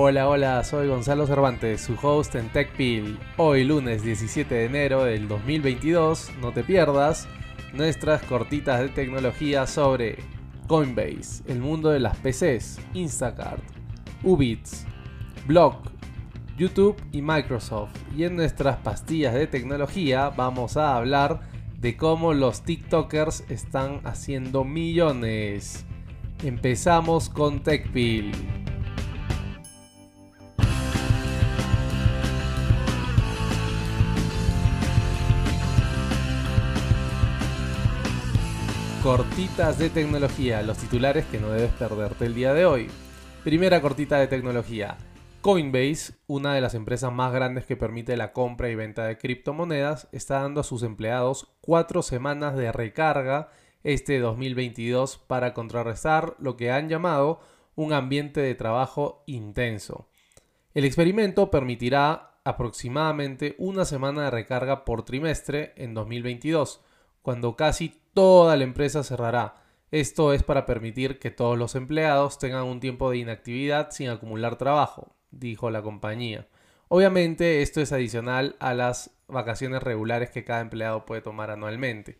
Hola, hola, soy Gonzalo Cervantes, su host en TechPil. Hoy lunes 17 de enero del 2022, no te pierdas nuestras cortitas de tecnología sobre Coinbase, el mundo de las PCs, Instacart, Ubits, Block, YouTube y Microsoft. Y en nuestras pastillas de tecnología vamos a hablar de cómo los TikTokers están haciendo millones. Empezamos con TechPil. Cortitas de tecnología, los titulares que no debes perderte el día de hoy. Primera cortita de tecnología. Coinbase, una de las empresas más grandes que permite la compra y venta de criptomonedas, está dando a sus empleados cuatro semanas de recarga este 2022 para contrarrestar lo que han llamado un ambiente de trabajo intenso. El experimento permitirá aproximadamente una semana de recarga por trimestre en 2022, cuando casi toda la empresa cerrará. Esto es para permitir que todos los empleados tengan un tiempo de inactividad sin acumular trabajo, dijo la compañía. Obviamente esto es adicional a las vacaciones regulares que cada empleado puede tomar anualmente.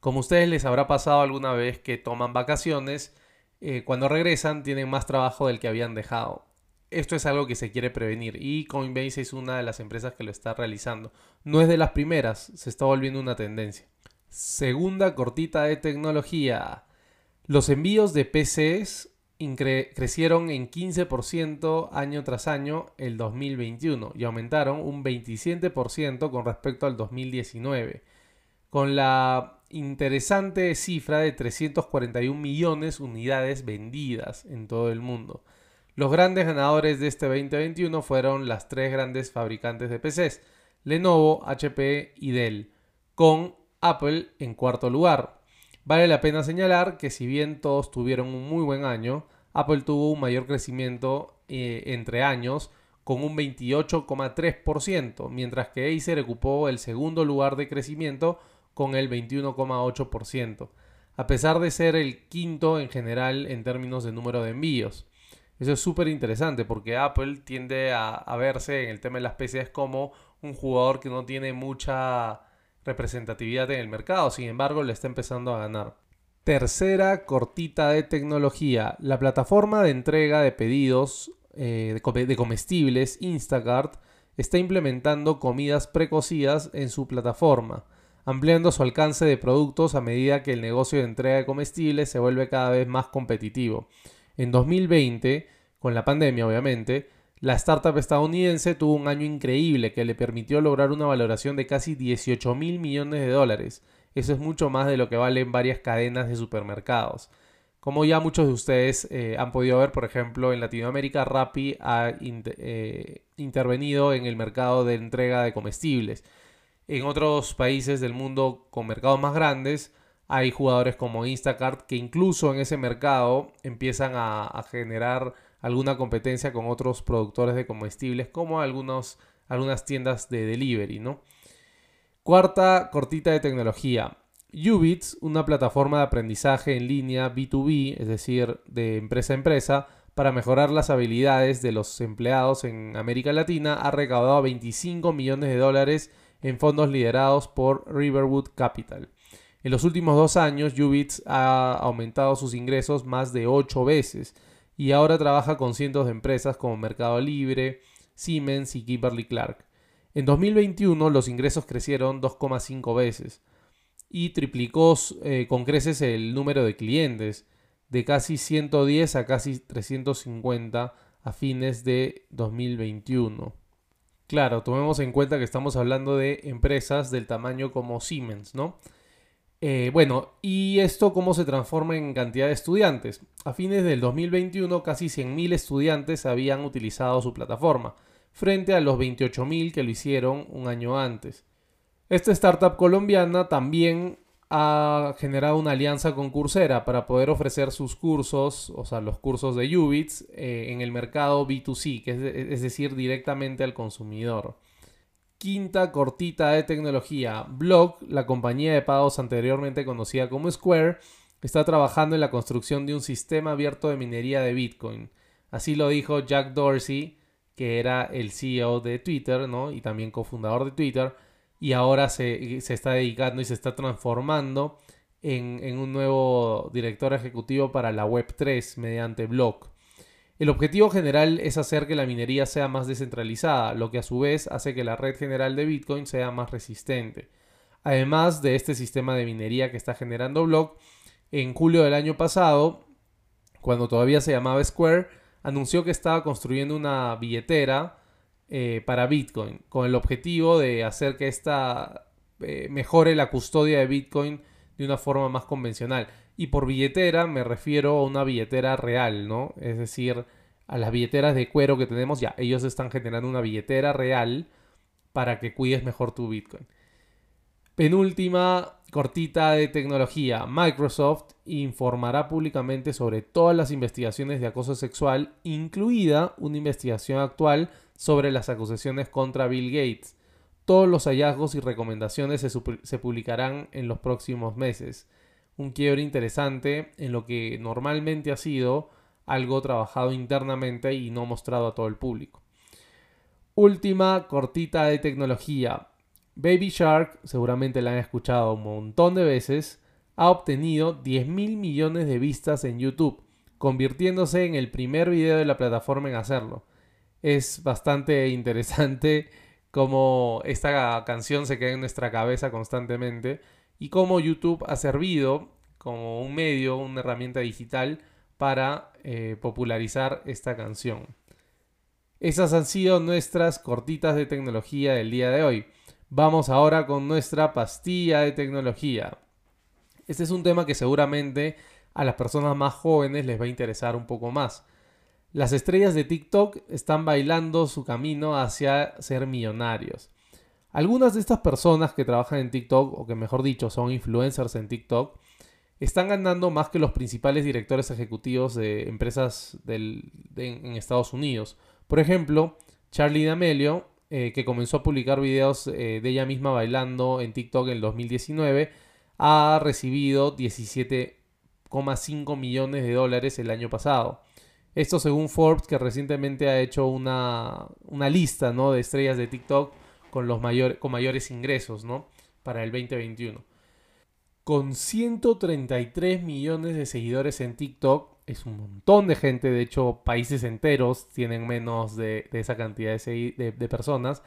Como ustedes les habrá pasado alguna vez que toman vacaciones, eh, cuando regresan tienen más trabajo del que habían dejado. Esto es algo que se quiere prevenir y Coinbase es una de las empresas que lo está realizando. No es de las primeras, se está volviendo una tendencia. Segunda cortita de tecnología. Los envíos de PCs crecieron en 15% año tras año el 2021 y aumentaron un 27% con respecto al 2019, con la interesante cifra de 341 millones unidades vendidas en todo el mundo. Los grandes ganadores de este 2021 fueron las tres grandes fabricantes de PCs, Lenovo, HP y Dell, con Apple en cuarto lugar. Vale la pena señalar que si bien todos tuvieron un muy buen año, Apple tuvo un mayor crecimiento eh, entre años con un 28,3%, mientras que Acer ocupó el segundo lugar de crecimiento con el 21,8%, a pesar de ser el quinto en general en términos de número de envíos. Eso es súper interesante porque Apple tiende a, a, verse en el tema de las PCs como un jugador que no tiene mucha representatividad en el mercado, sin embargo le está empezando a ganar. Tercera cortita de tecnología. La plataforma de entrega de pedidos eh, de comestibles Instacart está implementando comidas precocidas en su plataforma, ampliando su alcance de productos a medida que el negocio de entrega de comestibles se vuelve cada vez más competitivo. En 2020, con la pandemia obviamente, la startup estadounidense tuvo un año increíble que le permitió lograr una valoración de casi 18 mil millones de dólares. Eso es mucho más de lo que valen varias cadenas de supermercados. Como ya muchos de ustedes eh, han podido ver, por ejemplo, en Latinoamérica, Rappi ha eh, intervenido en el mercado de entrega de comestibles. En otros países del mundo con mercados más grandes, hay jugadores como Instacart que incluso en ese mercado empiezan a generar alguna competencia con otros productores de comestibles como algunos, algunas tiendas de delivery, ¿no? Cuarta cortita de tecnología. Ubits, una plataforma de aprendizaje en línea B2B, es decir, de empresa a empresa, para mejorar las habilidades de los empleados en América Latina, ha recaudado 25 millones de dólares en fondos liderados por Riverwood Capital. En los últimos dos años, Ubits ha aumentado sus ingresos más de 8 veces y ahora trabaja con cientos de empresas como Mercado Libre, Siemens y Kimberly Clark. En 2021 los ingresos crecieron 2,5 veces y triplicó eh, con creces el número de clientes de casi 110 a casi 350 a fines de 2021. Claro, tomemos en cuenta que estamos hablando de empresas del tamaño como Siemens, ¿no? Eh, bueno, ¿y esto cómo se transforma en cantidad de estudiantes? A fines del 2021, casi 100.000 estudiantes habían utilizado su plataforma, frente a los 28.000 que lo hicieron un año antes. Esta startup colombiana también ha generado una alianza con Coursera para poder ofrecer sus cursos, o sea, los cursos de Ubits, eh, en el mercado B2C, que es decir, directamente al consumidor. Quinta cortita de tecnología. Block, la compañía de pagos anteriormente conocida como Square, está trabajando en la construcción de un sistema abierto de minería de Bitcoin. Así lo dijo Jack Dorsey, que era el CEO de Twitter, ¿no? Y también cofundador de Twitter, y ahora se, está dedicando y se está transformando en, en, un nuevo director ejecutivo para la Web3 mediante Block. El objetivo general es hacer que la minería sea más descentralizada, lo que a su vez hace que la red general de Bitcoin sea más resistente. Además de este sistema de minería que está generando Block, en julio del año pasado, cuando todavía se llamaba Square, anunció que estaba construyendo una billetera eh, para Bitcoin, con el objetivo de hacer que esta eh, mejore la custodia de Bitcoin de una forma más convencional. Y por billetera me refiero a una billetera real, ¿no? Es decir, a las billeteras de cuero que tenemos, ya, ellos están generando una billetera real para que cuides mejor tu Bitcoin. Penúltima cortita de tecnología. Microsoft informará públicamente sobre todas las investigaciones de acoso sexual, incluida una investigación actual sobre las acusaciones contra Bill Gates. Todos los hallazgos y recomendaciones se, publicarán en los próximos meses. Un quiebre interesante en lo que normalmente ha sido algo trabajado internamente y no mostrado a todo el público. Última cortita de tecnología. Baby Shark, seguramente la han escuchado un montón de veces, ha obtenido 10 mil millones de vistas en YouTube, convirtiéndose en el primer video de la plataforma en hacerlo. Es bastante interesante cómo esta canción se queda en nuestra cabeza constantemente y cómo YouTube ha servido como un medio, una herramienta digital para eh, popularizar esta canción. Esas han sido nuestras cortitas de tecnología del día de hoy. Vamos ahora con nuestra pastilla de tecnología. Este es un tema que seguramente a las personas más jóvenes les va a interesar un poco más. Las estrellas de TikTok están bailando su camino hacia ser millonarios. Algunas de estas personas que trabajan en TikTok, o que mejor dicho son influencers en TikTok, están ganando más que los principales directores ejecutivos de empresas en Estados Unidos. Por ejemplo, Charlie D'Amelio eh, que comenzó a publicar videos eh, de ella misma bailando en TikTok en el 2019, ha recibido 17,5 millones de dólares el año pasado. Esto según Forbes, que recientemente ha hecho una, lista ¿no? de estrellas de TikTok con, los con mayores ingresos ¿no? para el 2021. Con 133 millones de seguidores en TikTok, es un montón de gente, de hecho países enteros tienen menos de, esa cantidad de, personas.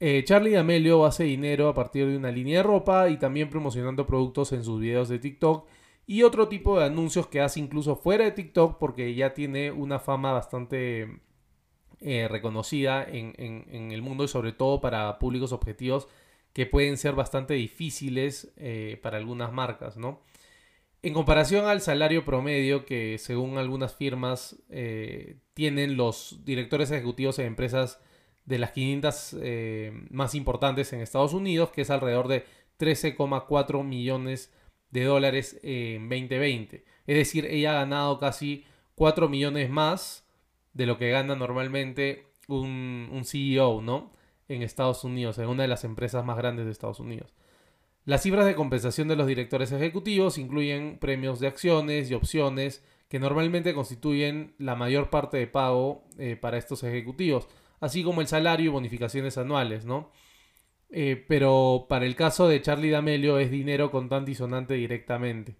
Eh, Charlie D'Amelio hace dinero a partir de una línea de ropa y también promocionando productos en sus videos de TikTok y otro tipo de anuncios que hace incluso fuera de TikTok porque ya tiene una fama bastante eh, reconocida en, el mundo y sobre todo para públicos objetivos que pueden ser bastante difíciles eh, para algunas marcas, ¿no? En comparación al salario promedio que según algunas firmas eh, tienen los directores ejecutivos en empresas de las 500 eh, más importantes en Estados Unidos, que es alrededor de 13,4 millones de dólares en 2020. Es decir, ella ha ganado casi 4 millones más de lo que gana normalmente un, un CEO, ¿no? En Estados Unidos, en una de las empresas más grandes de Estados Unidos. Las cifras de compensación de los directores ejecutivos incluyen premios de acciones y opciones que normalmente constituyen la mayor parte de pago eh, para estos ejecutivos, así como el salario y bonificaciones anuales, ¿no? Eh, pero para el caso de Charlie D'Amelio es dinero contante y sonante directamente.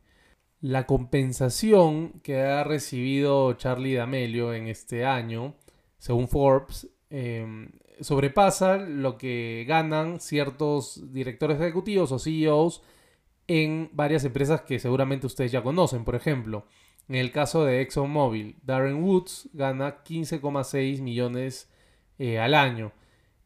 La compensación que ha recibido Charlie D'Amelio en este año, según Forbes, em, sobrepasa lo que ganan ciertos directores ejecutivos o CEOs en varias empresas que seguramente ustedes ya conocen. Por ejemplo, en el caso de ExxonMobil, Darren Woods gana 15,6 millones eh, al año.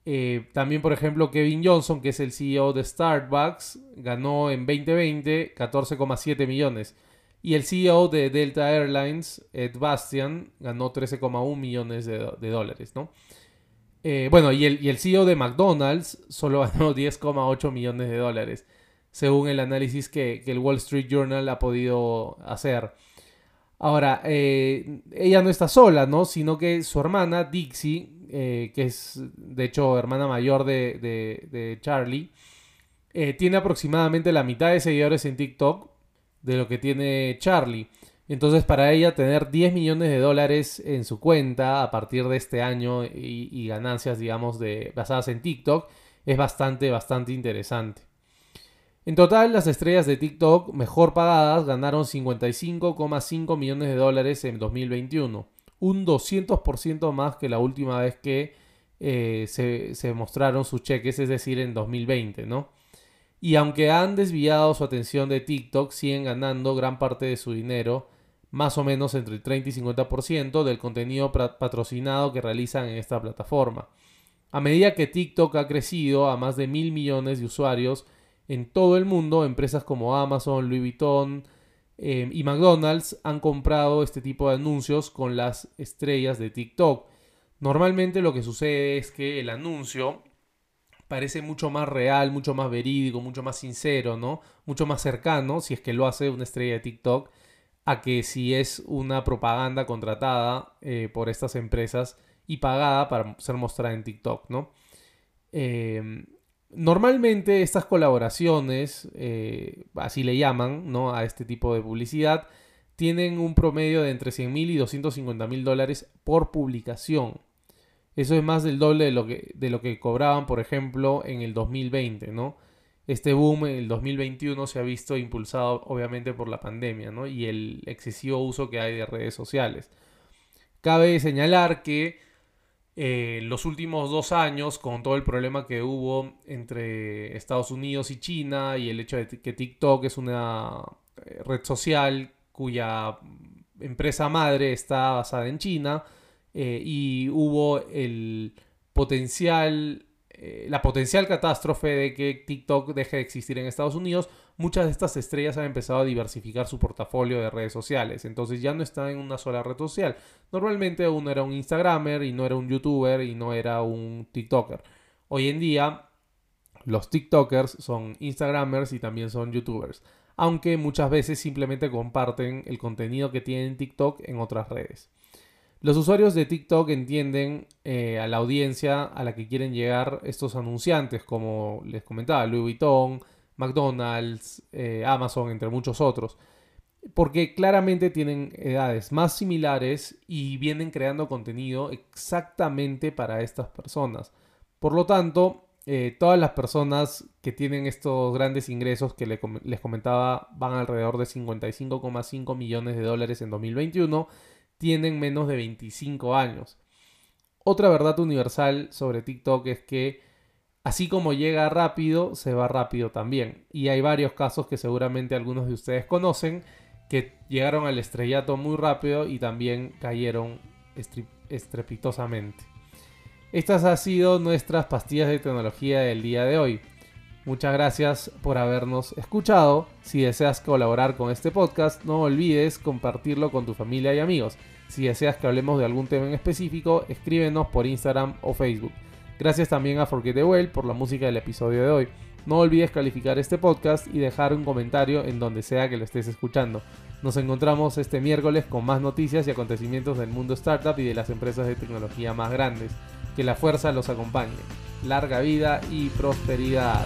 Eh, también, por ejemplo, Kevin Johnson, que es el CEO de Starbucks, ganó en 2020 14,7 millones. Y el CEO de Delta Airlines, Ed Bastian, ganó 13,1 millones de, dólares, ¿no? Eh, bueno, y el, y el CEO de McDonald's solo ganó 10,8 millones de dólares, según el análisis que, el Wall Street Journal ha podido hacer. Ahora, eh, ella no está sola, ¿no? Sino que su hermana, Dixie, eh, que es de hecho hermana mayor de, de Charlie, tiene aproximadamente la mitad de seguidores en TikTok de lo que tiene Charlie. Entonces para ella tener 10 millones de dólares en su cuenta a partir de este año y, ganancias, digamos, de, basadas en TikTok es bastante, bastante interesante. En total, las estrellas de TikTok mejor pagadas ganaron 55,5 millones de dólares en 2021, un 200% más que la última vez que eh, se, se, mostraron sus cheques, es decir, en 2020, ¿no? Y aunque han desviado su atención de TikTok, siguen ganando gran parte de su dinero más o menos entre el 30 y 50% del contenido patrocinado que realizan en esta plataforma. A medida que TikTok ha crecido a más de mil millones de usuarios en todo el mundo, empresas como Amazon, Louis Vuitton em, y McDonald's han comprado este tipo de anuncios con las estrellas de TikTok. Normalmente lo que sucede es que el anuncio parece mucho más real, mucho más verídico, mucho más sincero, ¿no? Mucho más cercano, si es que lo hace una estrella de TikTok, a que si es una propaganda contratada eh, por estas empresas y pagada para ser mostrada en TikTok, ¿no? Em, normalmente estas colaboraciones, eh, así le llaman, ¿no? A este tipo de publicidad, tienen un promedio de entre 100 mil y 250 mil dólares por publicación. Eso es más del doble de lo, que, de lo que cobraban, por ejemplo, en el 2020, ¿no? Este boom en el 2021 se ha visto impulsado obviamente por la pandemia ¿no? y el excesivo uso que hay de redes sociales. Cabe señalar que eh, los últimos dos años, con todo el problema que hubo entre Estados Unidos y China y el hecho de que TikTok es una eh, red social cuya empresa madre está basada en China eh, y hubo el potencial eh, la potencial catástrofe de que TikTok deje de existir en Estados Unidos, muchas de estas estrellas han empezado a diversificar su portafolio de redes sociales. Entonces ya no están en una sola red social. Normalmente uno era un Instagramer y no era un YouTuber y no era un TikToker. Hoy en día los TikTokers son Instagramers y también son YouTubers. Aunque muchas veces simplemente comparten el contenido que tienen TikTok en otras redes. Los usuarios de TikTok entienden eh, a la audiencia a la que quieren llegar estos anunciantes, como les comentaba, Louis Vuitton, McDonald's, eh, Amazon, entre muchos otros, porque claramente tienen edades más similares y vienen creando contenido exactamente para estas personas. Por lo tanto, eh, todas las personas que tienen estos grandes ingresos que les comentaba van alrededor de 55,5 millones de dólares en 2021 tienen menos de 25 años. Otra verdad universal sobre TikTok es que así como llega rápido, se va rápido también. Y hay varios casos que seguramente algunos de ustedes conocen que llegaron al estrellato muy rápido y también cayeron estrepitosamente. Estas han sido nuestras pastillas de tecnología del día de hoy. Muchas gracias por habernos escuchado. Si deseas colaborar con este podcast, no olvides compartirlo con tu familia y amigos. Si deseas que hablemos de algún tema en específico, escríbenos por Instagram o Facebook. Gracias también a Forget the Well por la música del episodio de hoy. No olvides calificar este podcast y dejar un comentario en donde sea que lo estés escuchando. Nos encontramos este miércoles con más noticias y acontecimientos del mundo startup y de las empresas de tecnología más grandes. Que la fuerza los acompañe. Larga vida y prosperidad.